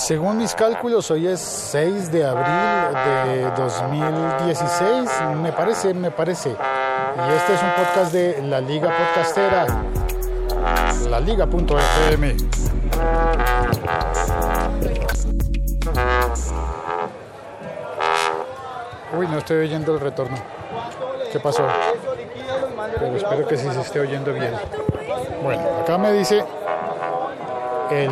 Según mis cálculos, hoy es 6 de abril de 2016, me parece, me parece. Y este es un podcast de la Liga Podcastera, la liga.fm. Uy, no estoy oyendo el retorno. ¿Qué pasó? Pero espero que sí se esté oyendo bien. Bueno, acá me dice el...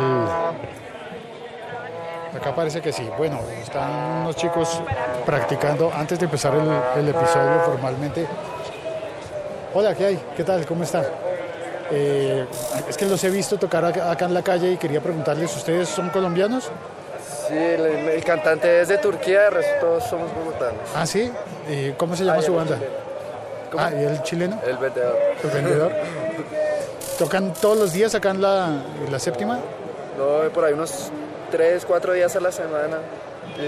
Acá parece que sí. Bueno, están unos chicos practicando antes de empezar el, el episodio formalmente. Hola, ¿qué hay? ¿Qué tal? ¿Cómo están? Eh, es que los he visto tocar acá, en la calle y quería preguntarles, ¿ustedes son colombianos? Sí, el, el cantante es de Turquía, el resto todos somos bogotanos. Ah, sí. ¿Y ¿Cómo se llama Ah, su banda? Ah, ¿y el chileno? El vendedor. ¿El vendedor? ¿Tocan todos los días acá en la, en la séptima? No, por ahí unos 3, 4 días a la semana.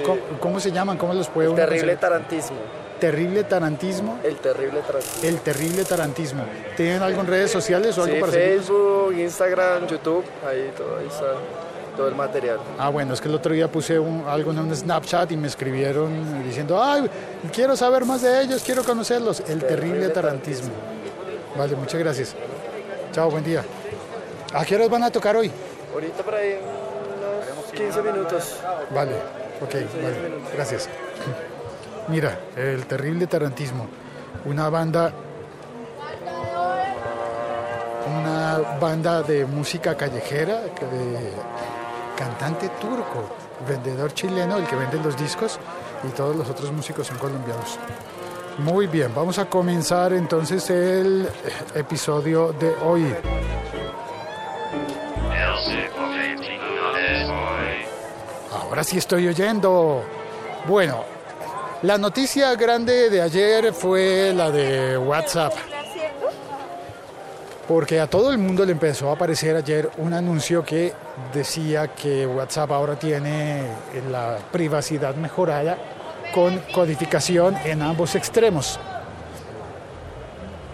¿Cómo, cómo se llaman? ¿Cómo los puede el uno terrible conseguir? tarantismo. Terrible tarantismo. El terrible tarantismo. El terrible tarantismo. ¿Tienen algo en redes sociales o algo Sí, para? Facebook, Instagram, YouTube, ahí todo, ahí está todo el material. Ah, bueno, es que el otro día puse un- algo en un Snapchat y me escribieron diciendo, ay, quiero saber más de ellos, quiero conocerlos. El terrible Terrible tarantismo. Vale, muchas gracias. Chao, buen día. ¿A qué horas van a tocar hoy? Ahorita por ahí 15 minutos. Vale, ok, vale, gracias. Mira, el terrible tarantismo, una banda, una banda de música callejera, cantante turco, vendedor chileno, el que vende los discos, y todos los otros músicos son colombianos. Muy bien, vamos a comenzar entonces el episodio de hoy. Ahora sí estoy oyendo. Bueno, la noticia grande de ayer fue la de WhatsApp. Porque a todo el mundo le empezó a aparecer ayer un anuncio que decía que WhatsApp ahora tiene la privacidad mejorada con codificación en ambos extremos.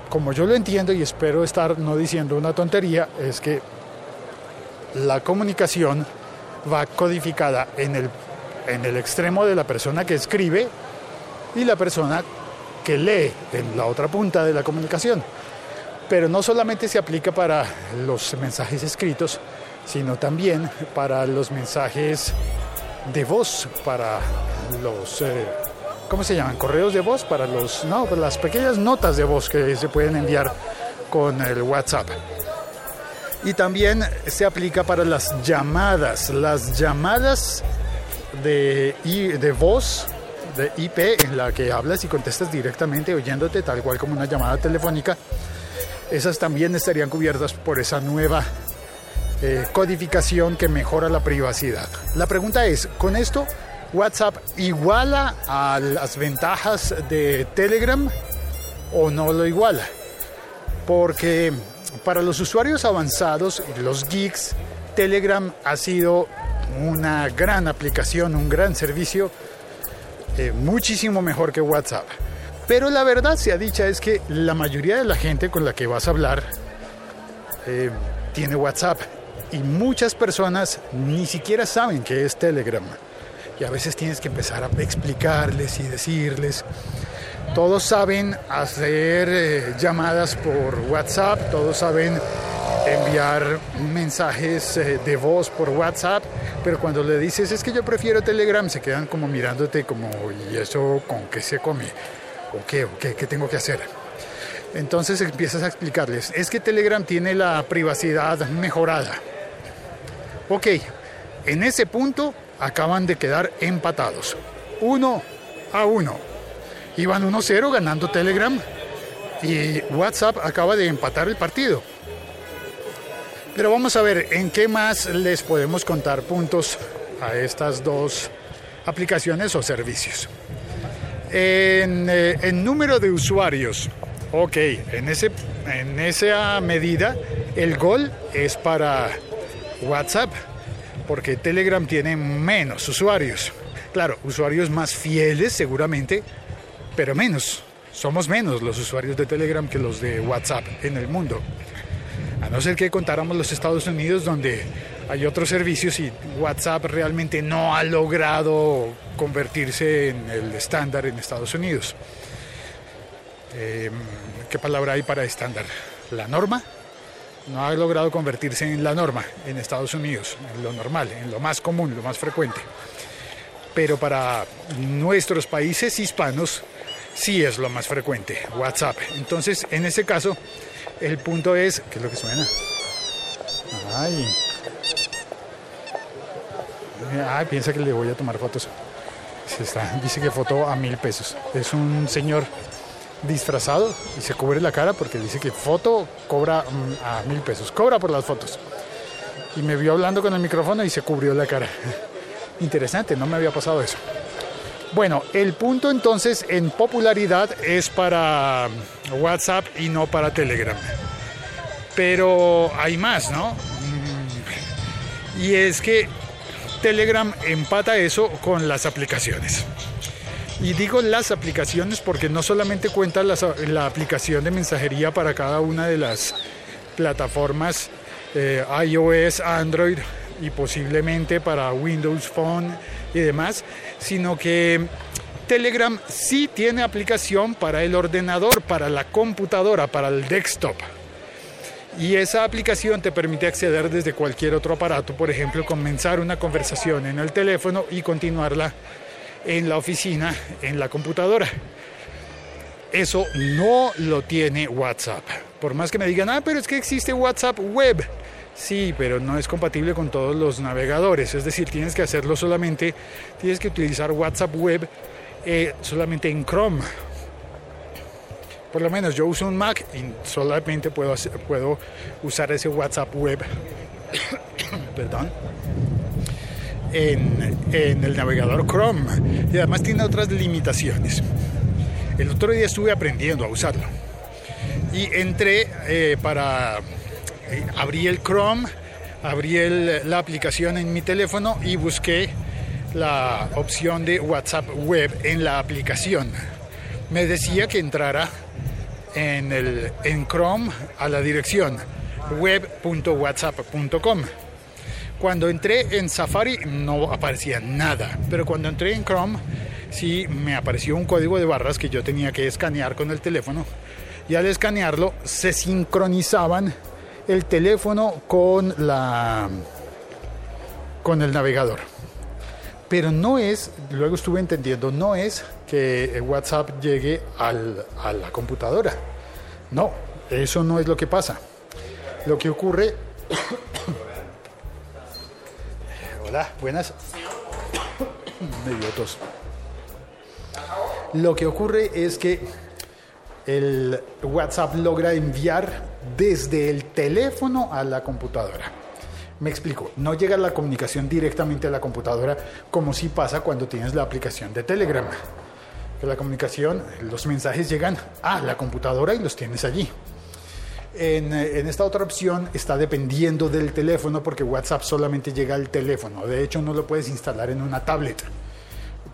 Como yo lo entiendo y espero estar no diciendo una tontería, es que la comunicación va codificada en el, en el extremo de la persona que escribe y la persona que lee en la otra punta de la comunicación. Pero no solamente se aplica para los mensajes escritos, sino también para los mensajes de voz, para los, eh, ¿cómo se llaman? Correos de voz, para los, no, para las pequeñas notas de voz que se pueden enviar con el WhatsApp. Y también se aplica para las llamadas, las llamadas de, de voz, de IP, en la que hablas y contestas directamente oyéndote, tal cual como una llamada telefónica. Esas también estarían cubiertas por esa nueva eh, codificación que mejora la privacidad. La pregunta es, ¿con esto WhatsApp iguala a las ventajas de Telegram o no lo iguala? Porque para los usuarios avanzados los geeks, Telegram ha sido una gran aplicación, un gran servicio, eh, muchísimo mejor que WhatsApp. Pero la verdad sea dicha es que la mayoría de la gente con la que vas a hablar eh, tiene WhatsApp y muchas personas ni siquiera saben qué es Telegram. Y a veces tienes que empezar a explicarles y decirles. Todos saben hacer eh, llamadas por WhatsApp, todos saben enviar mensajes eh, de voz por WhatsApp, pero cuando le dices es que yo prefiero Telegram, se quedan como mirándote como, ¿y eso con qué se come? ¿O qué? ¿O qué, qué tengo que hacer? Entonces empiezas a explicarles, es que Telegram tiene la privacidad mejorada. Ok, en ese punto acaban de quedar empatados. Uno a uno. Iban 1-0 ganando Telegram y WhatsApp acaba de empatar el partido. Pero vamos a ver en qué más les podemos contar puntos a estas dos aplicaciones o servicios. En, eh, número de usuarios, ok, en, ese, en esa medida el gol es para WhatsApp, porque Telegram tiene menos usuarios. Claro, usuarios más fieles seguramente, pero menos. Somos menos los usuarios de Telegram que los de WhatsApp en el mundo. A no ser que contáramos los Estados Unidos donde hay otros servicios y WhatsApp realmente no ha logrado convertirse en el estándar en Estados Unidos. Eh, ¿Qué palabra hay para estándar? ¿La norma? No ha logrado convertirse en la norma en Estados Unidos, en lo normal, en lo más común, lo más frecuente. Pero para nuestros países hispanos sí es lo más frecuente, WhatsApp. Entonces, en ese caso, el punto es, ¿qué es lo que suena? Ay. Ay, piensa que le voy a tomar fotos. Está, dice que foto a mil pesos. Es un señor disfrazado y se cubre la cara porque dice que foto cobra mm, a mil pesos. Cobra por las fotos. Y me vio hablando con el micrófono y se cubrió la cara. Interesante, no me había pasado eso. Bueno, el punto entonces en popularidad es para WhatsApp y no para Telegram. Pero hay más, ¿no? Y es que Telegram empata eso con las aplicaciones. Y digo las aplicaciones porque no solamente cuenta la, aplicación de mensajería para cada una de las plataformas eh, iOS, Android y posiblemente para Windows Phone y demás, sino que Telegram sí tiene aplicación para el ordenador, para la computadora, para el desktop. Y esa aplicación te permite acceder desde cualquier otro aparato, por ejemplo, comenzar una conversación en el teléfono y continuarla en la oficina, en la computadora. Eso no lo tiene WhatsApp. Por más que me digan, ah, pero es que existe WhatsApp web. Sí, pero no es compatible con todos los navegadores. Es decir, tienes que hacerlo solamente, tienes que utilizar WhatsApp web eh, solamente en Chrome. Por lo menos yo uso un Mac y solamente puedo, puedo usar ese WhatsApp web. Perdón en, el navegador Chrome y además tiene otras limitaciones. El otro día estuve aprendiendo a usarlo y entré eh, para abrí el Chrome, abrí la aplicación en mi teléfono y busqué la opción de WhatsApp web en la aplicación. Me decía que entrara en, el, en Chrome a la dirección web.whatsapp.com cuando entré en Safari no aparecía nada, pero cuando entré en Chrome sí me apareció un código de barras que yo tenía que escanear con el teléfono y al escanearlo se sincronizaban el teléfono con la con el navegador. Pero no es, luego estuve entendiendo, no es que WhatsApp llegue a la computadora. No, eso no es lo que pasa. Lo que ocurre Hola, buenas. Medio Lo que ocurre es que el WhatsApp logra enviar desde el teléfono a la computadora. Me explico, no llega la comunicación directamente a la computadora como si pasa cuando tienes la aplicación de Telegram. Que la comunicación, los mensajes llegan a la computadora y los tienes allí. En, esta otra opción está dependiendo del teléfono porque WhatsApp solamente llega al teléfono. De hecho, no lo puedes instalar en una tablet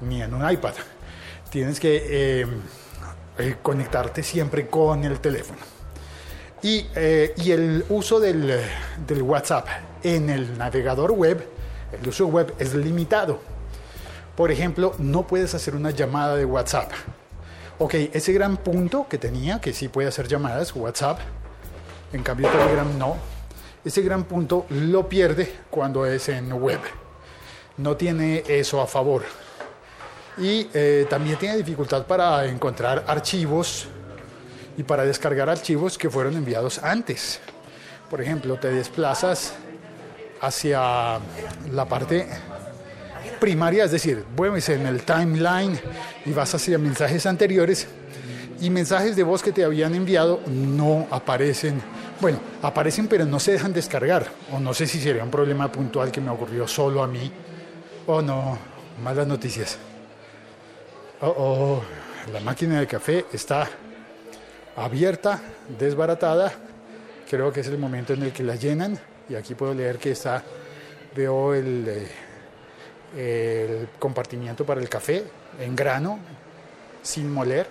ni en un iPad. Tienes que eh, eh, conectarte siempre con el teléfono. Y, eh, y el uso del, del, WhatsApp en el navegador web, el uso web es limitado. Por ejemplo, no puedes hacer una llamada de WhatsApp. Ok, ese gran punto que tenía, que sí puede hacer llamadas, WhatsApp, en cambio Telegram no. Ese gran punto lo pierde cuando es en web. No tiene eso a favor. Y eh, también tiene dificultad para encontrar archivos y para descargar archivos que fueron enviados antes. Por ejemplo, te desplazas hacia la parte primaria, es decir, vuelves en el timeline y vas hacia mensajes anteriores y mensajes de voz que te habían enviado no aparecen bueno, aparecen pero no se dejan descargar. O no sé si sería un problema puntual que me ocurrió solo a mí. O no, malas noticias. Oh, oh, la máquina de café está abierta, desbaratada. Creo que es el momento en el que la llenan. Y aquí puedo leer que está, veo el, eh, el compartimiento para el café en grano, sin moler,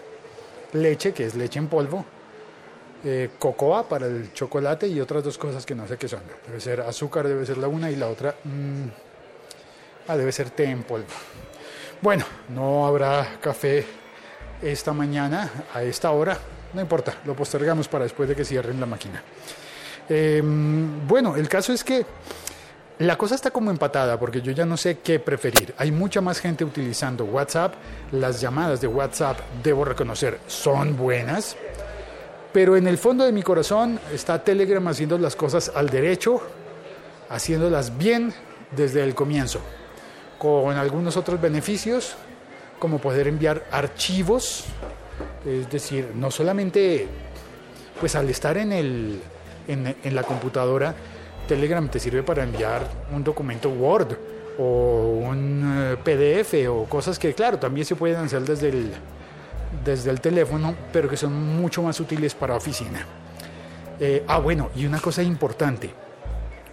leche, que es leche en polvo, eh, cocoa para el chocolate y otras dos cosas que no sé qué son. Debe ser azúcar, debe ser la una y la otra mm, ah, debe ser té en polvo. Bueno, no habrá café esta mañana a esta hora, no importa, lo postergamos para después de que cierren la máquina. Em, bueno, el caso es que la cosa está como empatada porque yo ya no sé qué preferir. Hay mucha más gente utilizando WhatsApp. Las llamadas de WhatsApp, debo reconocer, son buenas. Pero en el fondo de mi corazón está Telegram haciendo las cosas al derecho, haciéndolas bien desde el comienzo, con algunos otros beneficios, como poder enviar archivos, es decir, no solamente pues al estar en, el, en, la computadora, Telegram te sirve para enviar un documento Word o un eh, PDF o cosas que, claro, también se pueden hacer desde el, desde el teléfono, pero que son mucho más útiles para oficina. Eh, ah, bueno, y una cosa importante.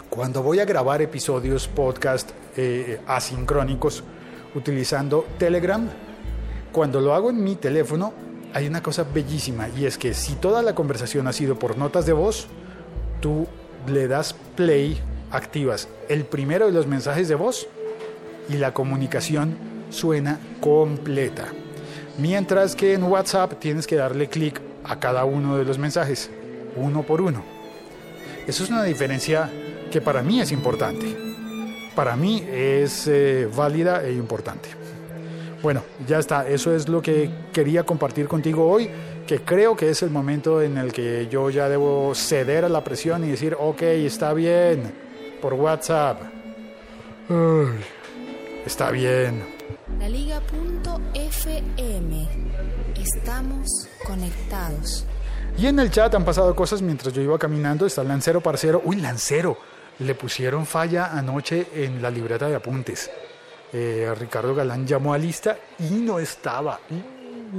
Cuando voy a grabar episodios, podcast eh, asincrónicos utilizando Telegram, cuando lo hago en mi teléfono, hay una cosa bellísima y es que si toda la conversación ha sido por notas de voz, tú le das play, activas el primero de los mensajes de voz y la comunicación suena completa. Mientras que en WhatsApp tienes que darle clic a cada uno de los mensajes, uno por uno. Eso es una diferencia que para mí es importante. Para mí es eh, válida e importante. Bueno, ya está. Eso es lo que quería compartir contigo hoy que creo que es el momento en el que yo ya debo ceder a la presión y decir, ok, está bien, por WhatsApp. está bien. La Liga.fm. Estamos conectados. Y en el chat han pasado cosas mientras yo iba caminando. Está Lancero Parcero. Uy, Lancero. Le pusieron falla anoche en la libreta de apuntes. Eh, Ricardo Galán llamó a lista y no estaba.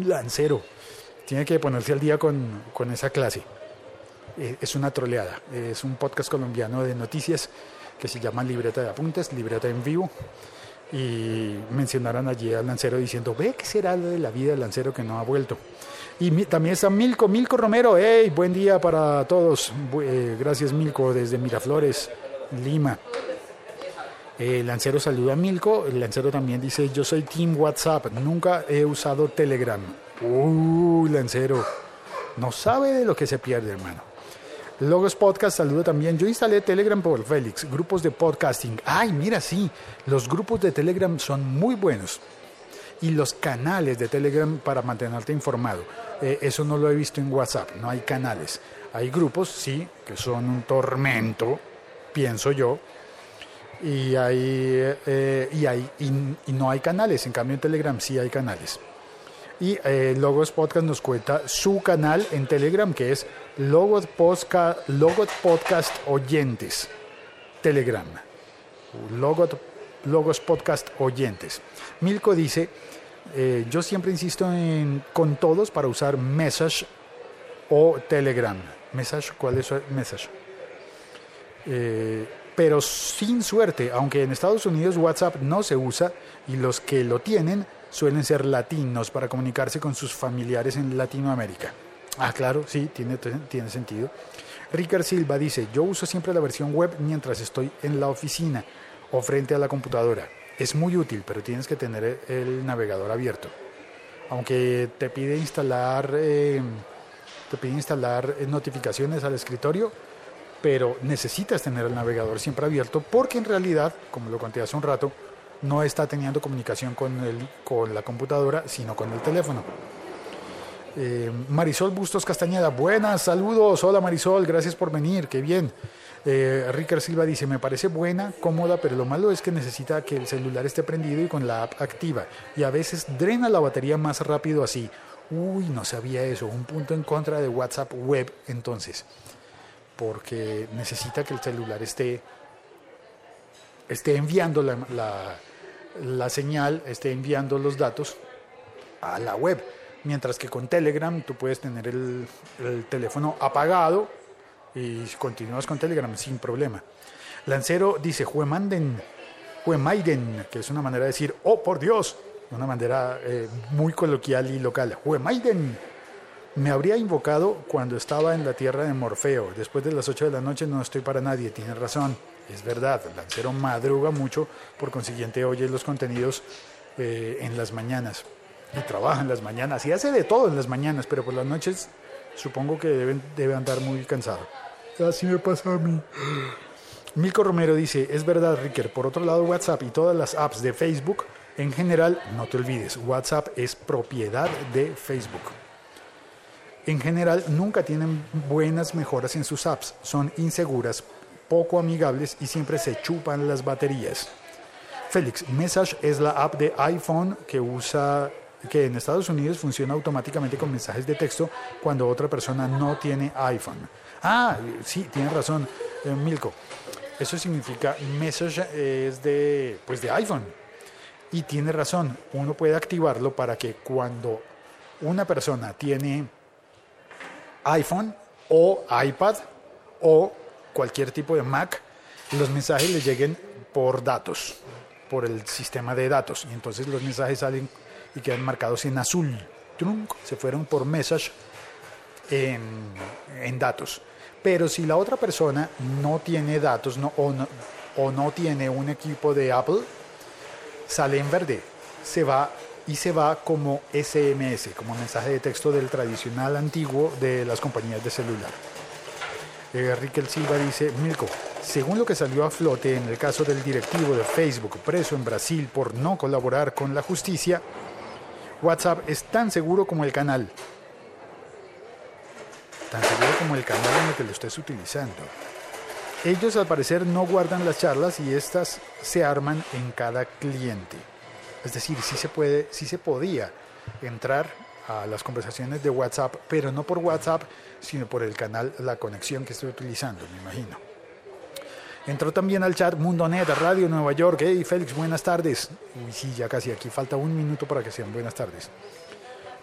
Lancero tiene que ponerse al día con, con esa clase. Eh, es una troleada. Es un podcast colombiano de noticias que se llama Libreta de Apuntes, Libreta en Vivo. Y mencionaron allí al lancero diciendo, ve qué será de la vida del lancero que no ha vuelto. Y también está Milko, Milko Romero. ¡Hey! Buen día para todos. Eh, gracias Milko desde Miraflores, Lima. El lancero saluda a Milko. El lancero también dice, yo soy Team WhatsApp. Nunca he usado Telegram. Uy, Lancero. No sabe de lo que se pierde, hermano. Logos Podcast, saludo también. Yo instalé Telegram por Félix, grupos de podcasting. Ay, mira, sí, los grupos de Telegram son muy buenos. Y los canales de Telegram para mantenerte informado. Eh, eso no lo he visto en WhatsApp, no hay canales. Hay grupos, sí, que son un tormento, pienso yo. Y, hay, eh, y, hay, y no hay canales, en cambio en Telegram sí hay canales. Y eh, Logos Podcast nos cuenta su canal en Telegram que es Logos Podcast, Logos Podcast Oyentes. Telegram. Logos, Podcast Oyentes. Milko dice, eh, yo siempre insisto en, con todos para usar Message o Telegram. Message, ¿cuál es Message? Eh, pero sin suerte, aunque en Estados Unidos WhatsApp no se usa y los que lo tienen suelen ser latinos para comunicarse con sus familiares en Latinoamérica. Ah, claro, sí, tiene, tiene sentido. Ricard Silva dice, yo uso siempre la versión web mientras estoy en la oficina o frente a la computadora. Es muy útil, pero tienes que tener el navegador abierto. Aunque te pide instalar, eh, te pide instalar notificaciones al escritorio, pero necesitas tener el navegador siempre abierto porque en realidad, como lo conté hace un rato, no está teniendo comunicación con, el, con la computadora, sino con el teléfono. Eh, Marisol Bustos Castañeda, buenas, saludos, hola Marisol, gracias por venir, qué bien. Eh, Ricard Silva dice, me parece buena, cómoda, pero lo malo es que necesita que el celular esté prendido y con la app activa. Y a veces drena la batería más rápido así. Uy, no sabía eso, un punto en contra de WhatsApp web entonces, porque necesita que el celular esté, esté enviando la señal esté enviando los datos a la web. Mientras que con Telegram tú puedes tener el, teléfono apagado y continúas con Telegram sin problema. Lancero dice Juemanden, Juemaiden, que es una manera de decir, oh por Dios, una manera eh, muy coloquial y local. Juemaiden. Me habría invocado cuando estaba en la tierra de Morfeo. Después de las 8 de la noche no estoy para nadie. Tiene razón. Es verdad. Lancero madruga mucho, por consiguiente oye los contenidos eh, en las mañanas. Y trabaja en las mañanas. Y hace de todo en las mañanas, pero por las noches supongo que deben, debe andar muy cansado. Así me pasa a mí. Milko Romero dice, es verdad, Ricker. Por otro lado, WhatsApp y todas las apps de Facebook, en general, no te olvides, WhatsApp es propiedad de Facebook. En general, nunca tienen buenas mejoras en sus apps. Son inseguras, poco amigables y siempre se chupan las baterías. Félix, Message es la app de iPhone que usa que en Estados Unidos funciona automáticamente con mensajes de texto cuando otra persona no tiene iPhone. Ah, sí, tienes razón, eh, Milko. Eso significa Message es de, pues de iPhone. Y tiene razón, uno puede activarlo para que cuando una persona tiene iPhone o iPad o cualquier tipo de Mac, los mensajes le lleguen por datos, por el sistema de datos. Y entonces los mensajes salen y quedan marcados en azul. Trunk, se fueron por message en, datos. Pero si la otra persona no tiene datos o, no, o no tiene un equipo de Apple, sale en verde. Se va y se va como SMS, como mensaje de texto del tradicional antiguo de las compañías de celular. Eh, Riquel Silva dice, Milko, según lo que salió a flote en el caso del directivo de Facebook preso en Brasil por no colaborar con la justicia, WhatsApp es tan seguro como el canal. Tan seguro como el canal en el que lo estés utilizando. Ellos al parecer no guardan las charlas y estas se arman en cada cliente. Es decir, sí se puede, sí se podía entrar a las conversaciones de WhatsApp, pero no por WhatsApp, sino por el canal, la conexión que estoy utilizando, me imagino. Entró también al chat Mundo Net, Radio Nueva York. Hey, Félix, buenas tardes. Uy, sí, ya casi, aquí falta un minuto para que sean buenas tardes.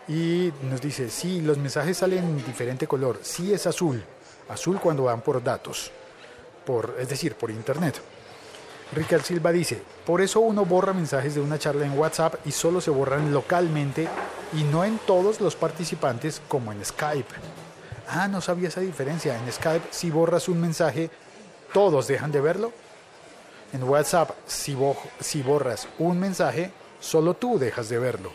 Y nos dice, sí, los mensajes salen en diferente color. Sí es azul. Azul cuando van por datos. Por, es decir, por internet. Ricardo Silva dice, por eso uno borra mensajes de una charla en WhatsApp y solo se borran localmente y no en todos los participantes como en Skype. Ah, no sabía esa diferencia. En Skype, si borras un mensaje, todos dejan de verlo. En WhatsApp, si, si borras un mensaje, solo tú dejas de verlo.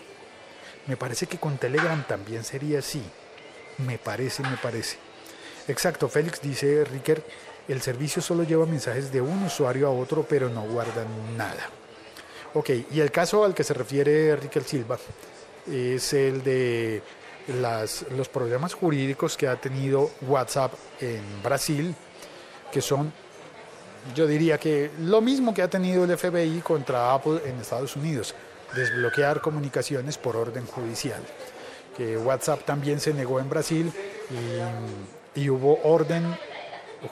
Me parece que con Telegram también sería así. Me parece, me parece. Exacto, Félix dice Ricker, el servicio solo lleva mensajes de un usuario a otro, pero no guarda nada. Ok, y el caso al que se refiere Ricker Silva es el de los problemas jurídicos que ha tenido WhatsApp en Brasil, que son, yo diría que lo mismo que ha tenido el FBI contra Apple en Estados Unidos, desbloquear comunicaciones por orden judicial. Que WhatsApp también se negó en Brasil y, y hubo orden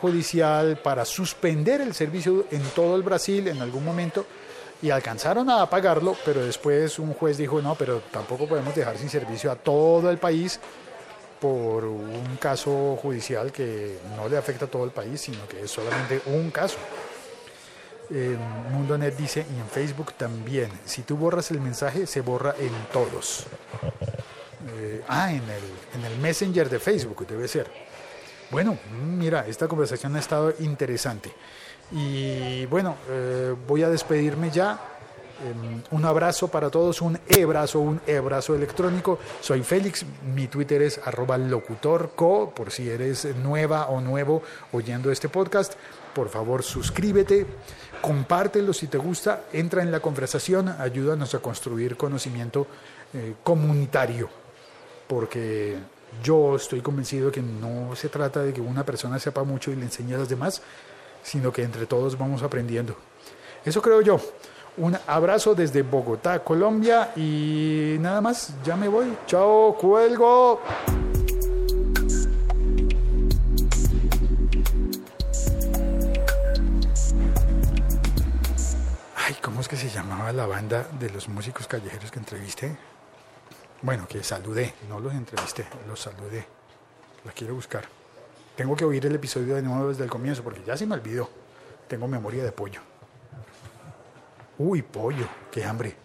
judicial para suspender el servicio en todo el Brasil en algún momento y alcanzaron a apagarlo, pero después un juez dijo, no, pero tampoco podemos dejar sin servicio a todo el país por un caso judicial que no le afecta a todo el país, sino que es solamente un caso. Eh, MundoNet dice, y en Facebook también, si tú borras el mensaje, se borra en todos. Eh, ah, en el, en el Messenger de Facebook debe ser. Bueno, mira, esta conversación ha estado interesante. Y bueno, eh, voy a despedirme ya. Eh, un abrazo para todos, un e-brazo, un e-brazo electrónico. Soy Félix, mi Twitter es arroba locutorco, por si eres nueva o nuevo oyendo este podcast. Por favor, suscríbete, compártelo si te gusta, entra en la conversación, ayúdanos a construir conocimiento eh, comunitario, porque yo estoy convencido de que no se trata de que una persona sepa mucho y le enseñe a los demás, sino que entre todos vamos aprendiendo. Eso creo yo. Un abrazo desde Bogotá, Colombia y nada más, ya me voy. Chao, cuelgo. Ay, ¿cómo es que se llamaba la banda de los músicos callejeros que entrevisté? Bueno, que saludé, no los entrevisté, los saludé. La quiero buscar. Tengo que oír el episodio de nuevo desde el comienzo porque ya se me olvidó. Tengo memoria de pollo. Uy, pollo, qué hambre.